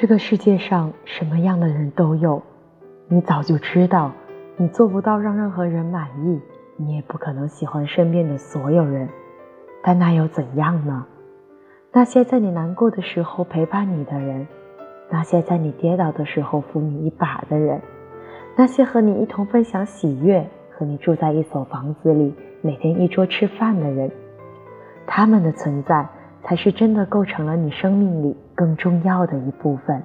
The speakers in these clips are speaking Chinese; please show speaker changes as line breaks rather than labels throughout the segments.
这个世界上什么样的人都有，你早就知道，你做不到让任何人满意，你也不可能喜欢身边的所有人。但那又怎样呢？那些在你难过的时候陪伴你的人，那些在你跌倒的时候扶你一把的人，那些和你一同分享喜悦、和你住在一所房子里、每天一桌吃饭的人，他们的存在。才是真的构成了你生命里更重要的一部分。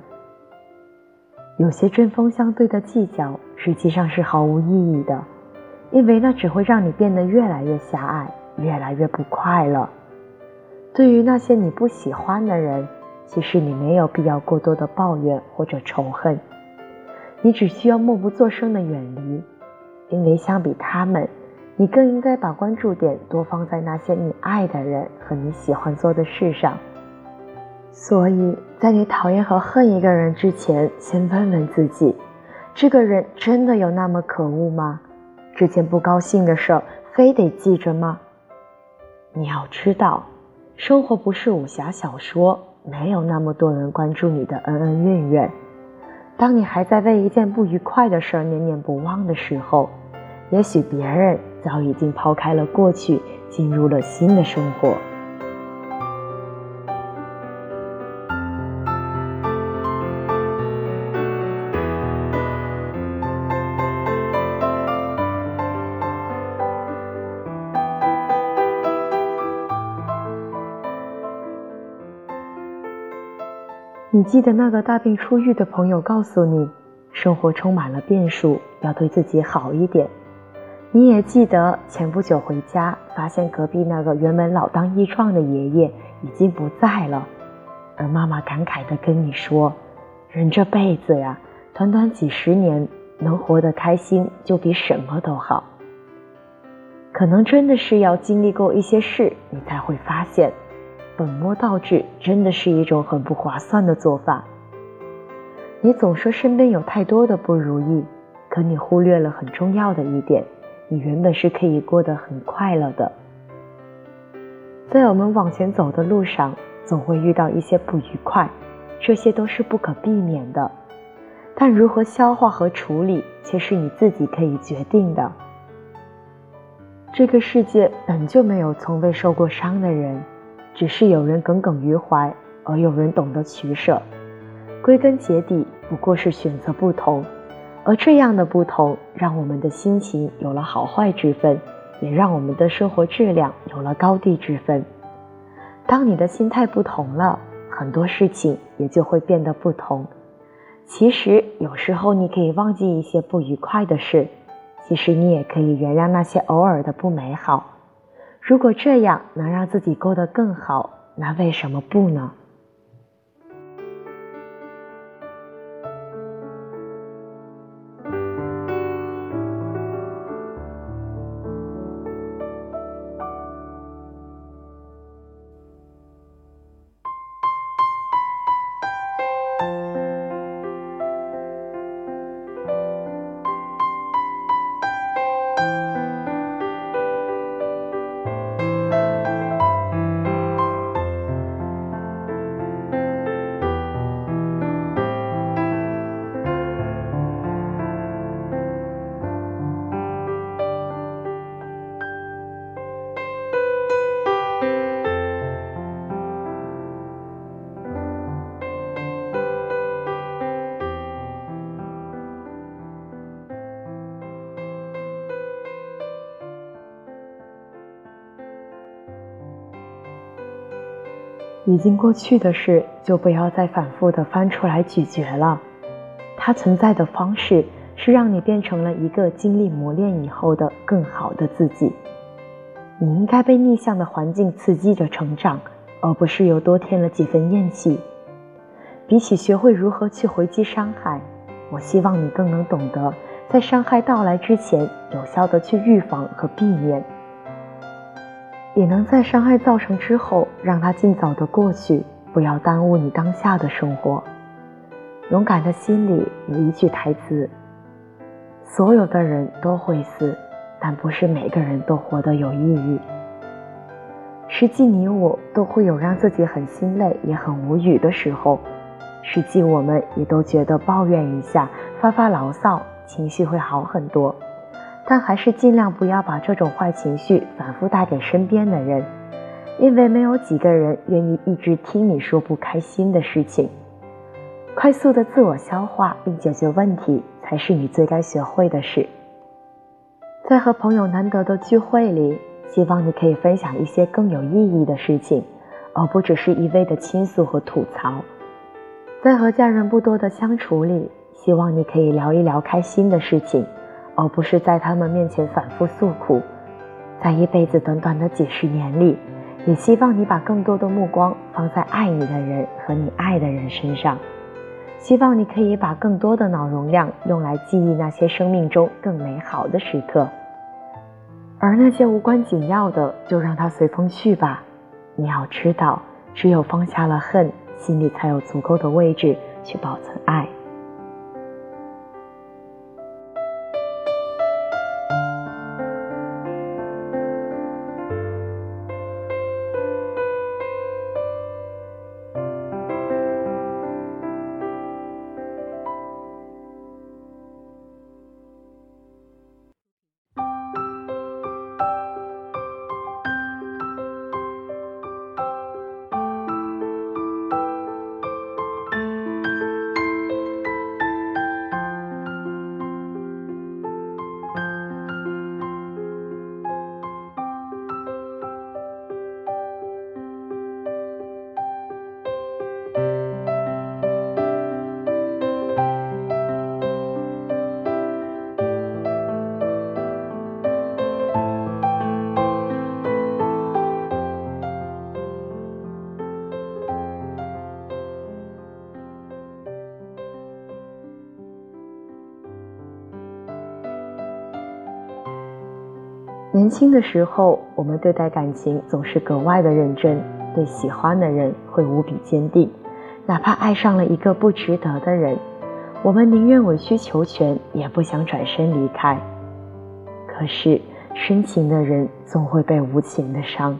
有些针锋相对的计较，实际上是毫无意义的，因为那只会让你变得越来越狭隘，越来越不快乐。对于那些你不喜欢的人，其实你没有必要过多的抱怨或者仇恨，你只需要默不作声的远离，因为相比他们。你更应该把关注点多放在那些你爱的人和你喜欢做的事上。所以在你讨厌和恨一个人之前，先问问自己：这个人真的有那么可恶吗？之前不高兴的事儿，非得记着吗？你要知道，生活不是武侠小说，没有那么多人关注你的恩恩怨怨。当你还在为一件不愉快的事儿念念不忘的时候，也许别人。早已经抛开了过去，进入了新的生活。你记得那个大病初愈的朋友告诉你，生活充满了变数，要对自己好一点。你也记得前不久回家，发现隔壁那个原本老当益壮的爷爷已经不在了，而妈妈感慨地跟你说：“人这辈子呀，短短几十年，能活得开心就比什么都好。可能真的是要经历过一些事，你才会发现，本末倒置真的是一种很不划算的做法。你总说身边有太多的不如意，可你忽略了很重要的一点。”你原本是可以过得很快乐的，在我们往前走的路上，总会遇到一些不愉快，这些都是不可避免的。但如何消化和处理，却是你自己可以决定的。这个世界本就没有从未受过伤的人，只是有人耿耿于怀，而有人懂得取舍。归根结底，不过是选择不同。而这样的不同，让我们的心情有了好坏之分，也让我们的生活质量有了高低之分。当你的心态不同了，很多事情也就会变得不同。其实有时候你可以忘记一些不愉快的事，其实你也可以原谅那些偶尔的不美好。如果这样能让自己过得更好，那为什么不呢？已经过去的事，就不要再反复的翻出来咀嚼了。它存在的方式是让你变成了一个经历磨练以后的更好的自己。你应该被逆向的环境刺激着成长，而不是又多添了几分厌弃。比起学会如何去回击伤害，我希望你更能懂得在伤害到来之前，有效的去预防和避免。也能在伤害造成之后，让它尽早的过去，不要耽误你当下的生活。勇敢的心里有一句台词：所有的人都会死，但不是每个人都活得有意义。实际你我都会有让自己很心累也很无语的时候，实际我们也都觉得抱怨一下、发发牢骚，情绪会好很多。但还是尽量不要把这种坏情绪反复带给身边的人，因为没有几个人愿意一直听你说不开心的事情。快速的自我消化并解决问题，才是你最该学会的事。在和朋友难得的聚会里，希望你可以分享一些更有意义的事情，而不只是一味的倾诉和吐槽。在和家人不多的相处里，希望你可以聊一聊开心的事情，而不是在他们面前反复诉苦。在一辈子短短的几十年里，也希望你把更多的目光放在爱你的人和你爱的人身上。希望你可以把更多的脑容量用来记忆那些生命中更美好的时刻，而那些无关紧要的，就让它随风去吧。你要知道，只有放下了恨。心里才有足够的位置去保存爱。年轻的时候，我们对待感情总是格外的认真，对喜欢的人会无比坚定，哪怕爱上了一个不值得的人，我们宁愿委曲求全，也不想转身离开。可是深情的人总会被无情的伤。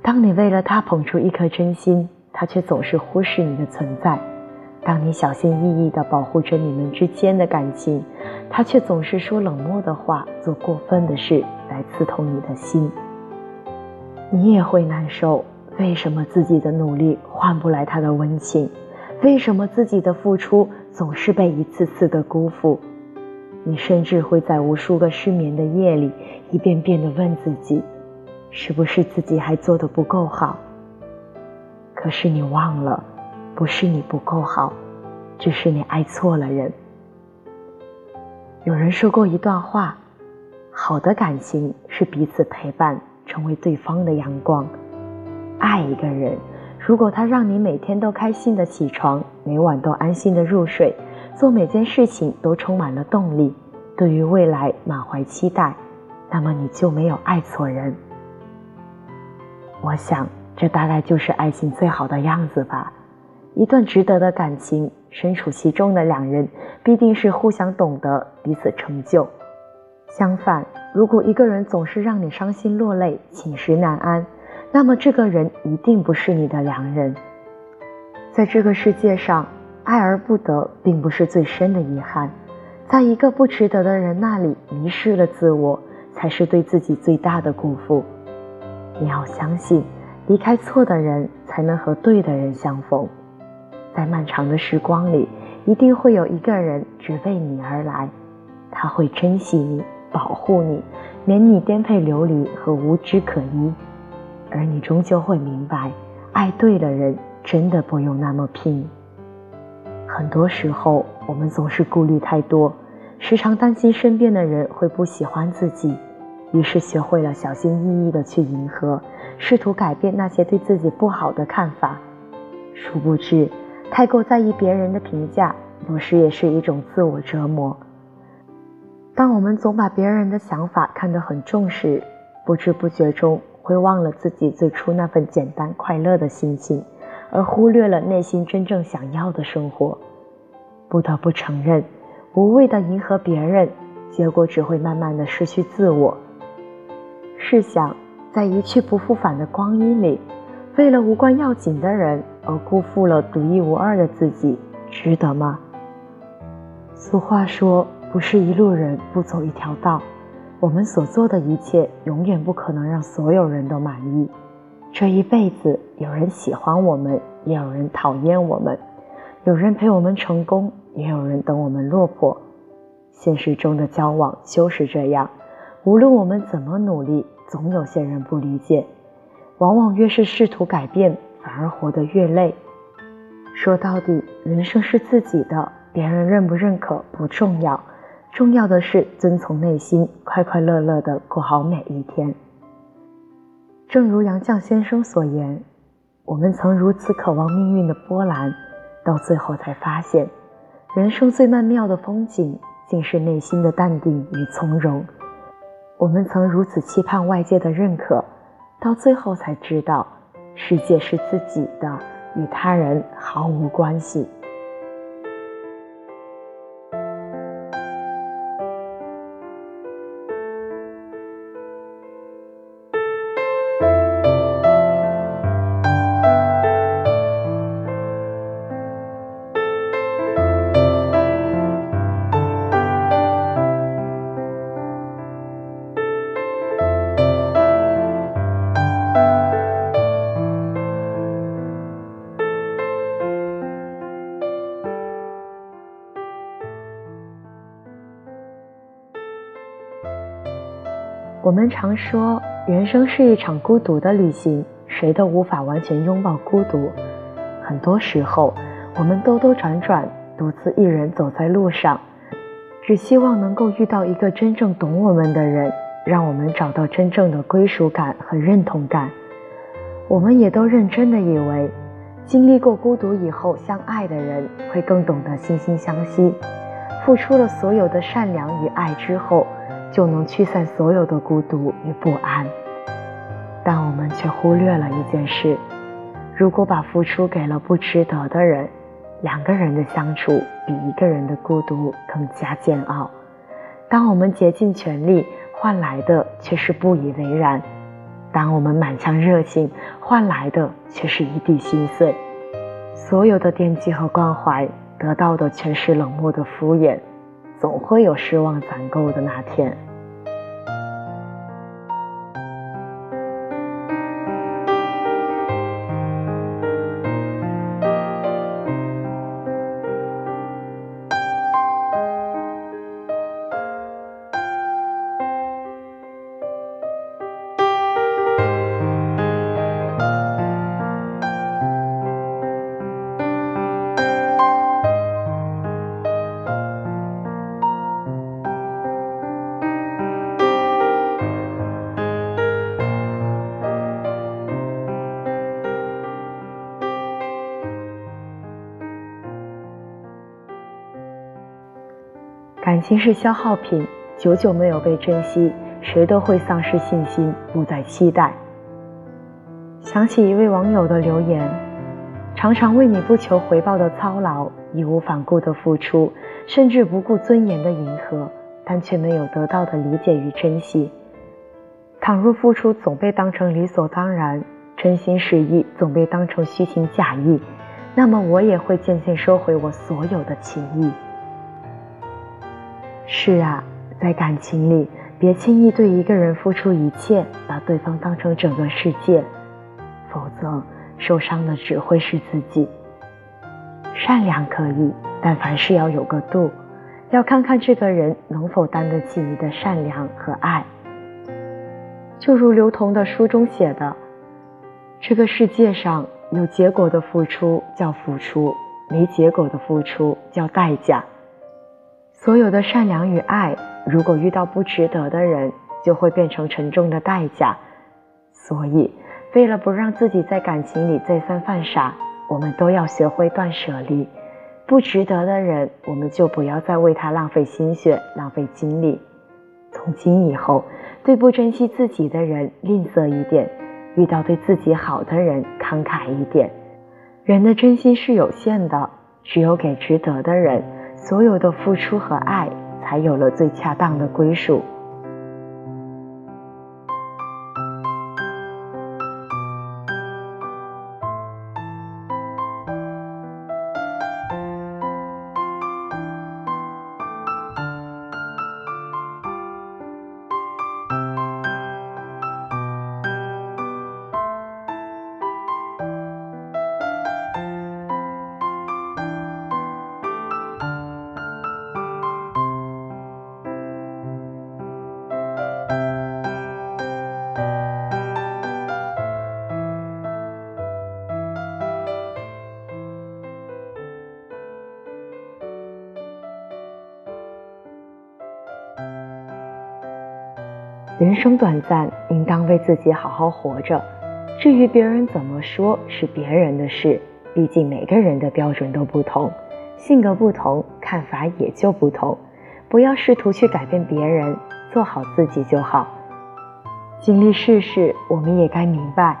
当你为了他捧出一颗真心，他却总是忽视你的存在。当你小心翼翼地保护着你们之间的感情，他却总是说冷漠的话，做过分的事来刺痛你的心。你也会难受，为什么自己的努力换不来他的温情？为什么自己的付出总是被一次次的辜负？你甚至会在无数个失眠的夜里，一遍遍地问自己，是不是自己还做得不够好？可是你忘了。不是你不够好，只是你爱错了人。有人说过一段话：好的感情是彼此陪伴，成为对方的阳光。爱一个人，如果他让你每天都开心的起床，每晚都安心的入睡，做每件事情都充满了动力，对于未来满怀期待，那么你就没有爱错人。我想，这大概就是爱情最好的样子吧。一段值得的感情，身处其中的两人必定是互相懂得，彼此成就。相反，如果一个人总是让你伤心落泪、寝食难安，那么这个人一定不是你的良人。在这个世界上，爱而不得，并不是最深的遗憾。在一个不值得的人那里迷失了自我，才是对自己最大的辜负。你要相信，离开错的人，才能和对的人相逢。在漫长的时光里，一定会有一个人只为你而来，他会珍惜你，保护你，免你颠沛流离和无枝可依。而你终究会明白，爱对了人，真的不用那么拼。很多时候，我们总是顾虑太多，时常担心身边的人会不喜欢自己，于是学会了小心翼翼地去迎合，试图改变那些对自己不好的看法，殊不知。太过在意别人的评价，有时也是一种自我折磨。当我们总把别人的想法看得很重时，不知不觉中会忘了自己最初那份简单快乐的心情，而忽略了内心真正想要的生活。不得不承认，无谓的迎合别人，结果只会慢慢的失去自我。试想，在一去不复返的光阴里，为了无关要紧的人。而辜负了独一无二的自己，值得吗？俗话说，不是一路人不走一条道。我们所做的一切，永远不可能让所有人都满意。这一辈子，有人喜欢我们，也有人讨厌我们；有人陪我们成功，也有人等我们落魄。现实中的交往就是这样，无论我们怎么努力，总有些人不理解。往往越是试图改变，反而活得越累。说到底，人生是自己的，别人认不认可不重要。重要的是遵从内心，快快乐乐的过好每一天。正如杨绛先生所言：“我们曾如此渴望命运的波澜，到最后才发现，人生最曼妙的风景，竟是内心的淡定与从容。我们曾如此期盼外界的认可，到最后才知道，世界是自己的，与他人毫无关系。”我们常说，人生是一场孤独的旅行，谁都无法完全拥抱孤独。很多时候，我们兜兜转转，独自一人走在路上，只希望能够遇到一个真正懂我们的人，让我们找到真正的归属感和认同感。我们也都认真的以为，经历过孤独以后，相爱的人会更懂得惺惺相惜，付出了所有的善良与爱之后。就能驱散所有的孤独与不安，但我们却忽略了一件事：如果把付出给了不值得的人，两个人的相处比一个人的孤独更加煎熬。当我们竭尽全力换来的却是不以为然，当我们满腔热情换来的却是一地心碎，所有的惦记和关怀得到的全是冷漠的敷衍，总会有失望攒够的那天。感情是消耗品，久久没有被珍惜，谁都会丧失信心，不再期待。想起一位网友的留言：常常为你不求回报的操劳，义无反顾的付出，甚至不顾尊严的迎合，但却没有得到的理解与珍惜。倘若付出总被当成理所当然，真心实意总被当成虚情假意，那么我也会渐渐收回我所有的情谊。是啊，在感情里，别轻易对一个人付出一切，把对方当成整个世界，否则受伤的只会是自己。善良可以，但凡事要有个度，要看看这个人能否担得起你的善良和爱。就如刘同的书中写的：“这个世界上有结果的付出叫付出，没结果的付出叫代价。”所有的善良与爱，如果遇到不值得的人，就会变成沉重的代价。所以，为了不让自己在感情里再三犯傻，我们都要学会断舍离。不值得的人，我们就不要再为他浪费心血、浪费精力。从今以后，对不珍惜自己的人吝啬一点，遇到对自己好的人慷慨一点。人的真心是有限的，只有给值得的人。所有的付出和爱，才有了最恰当的归属。人生短暂，应当为自己好好活着。至于别人怎么说，是别人的事。毕竟每个人的标准都不同，性格不同，看法也就不同。不要试图去改变别人，做好自己就好。经历世事，我们也该明白，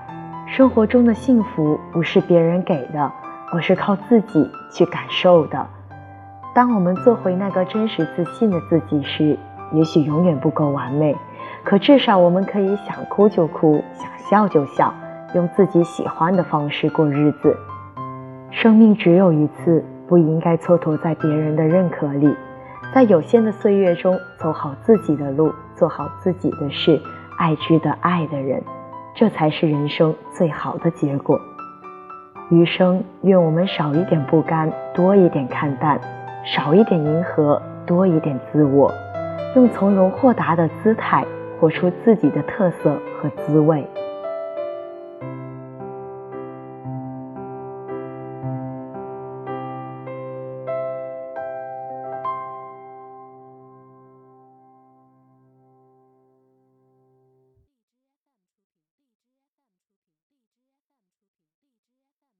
生活中的幸福不是别人给的，而是靠自己去感受的。当我们做回那个真实自信的自己时，也许永远不够完美。可至少我们可以想哭就哭，想笑就笑，用自己喜欢的方式过日子。生命只有一次，不应该蹉跎在别人的认可里。在有限的岁月中，走好自己的路，做好自己的事，爱值得爱的人，这才是人生最好的结果。余生，愿我们少一点不甘，多一点看淡；少一点迎合，多一点自我，用从容豁达的姿态。活出自己的特色和滋味。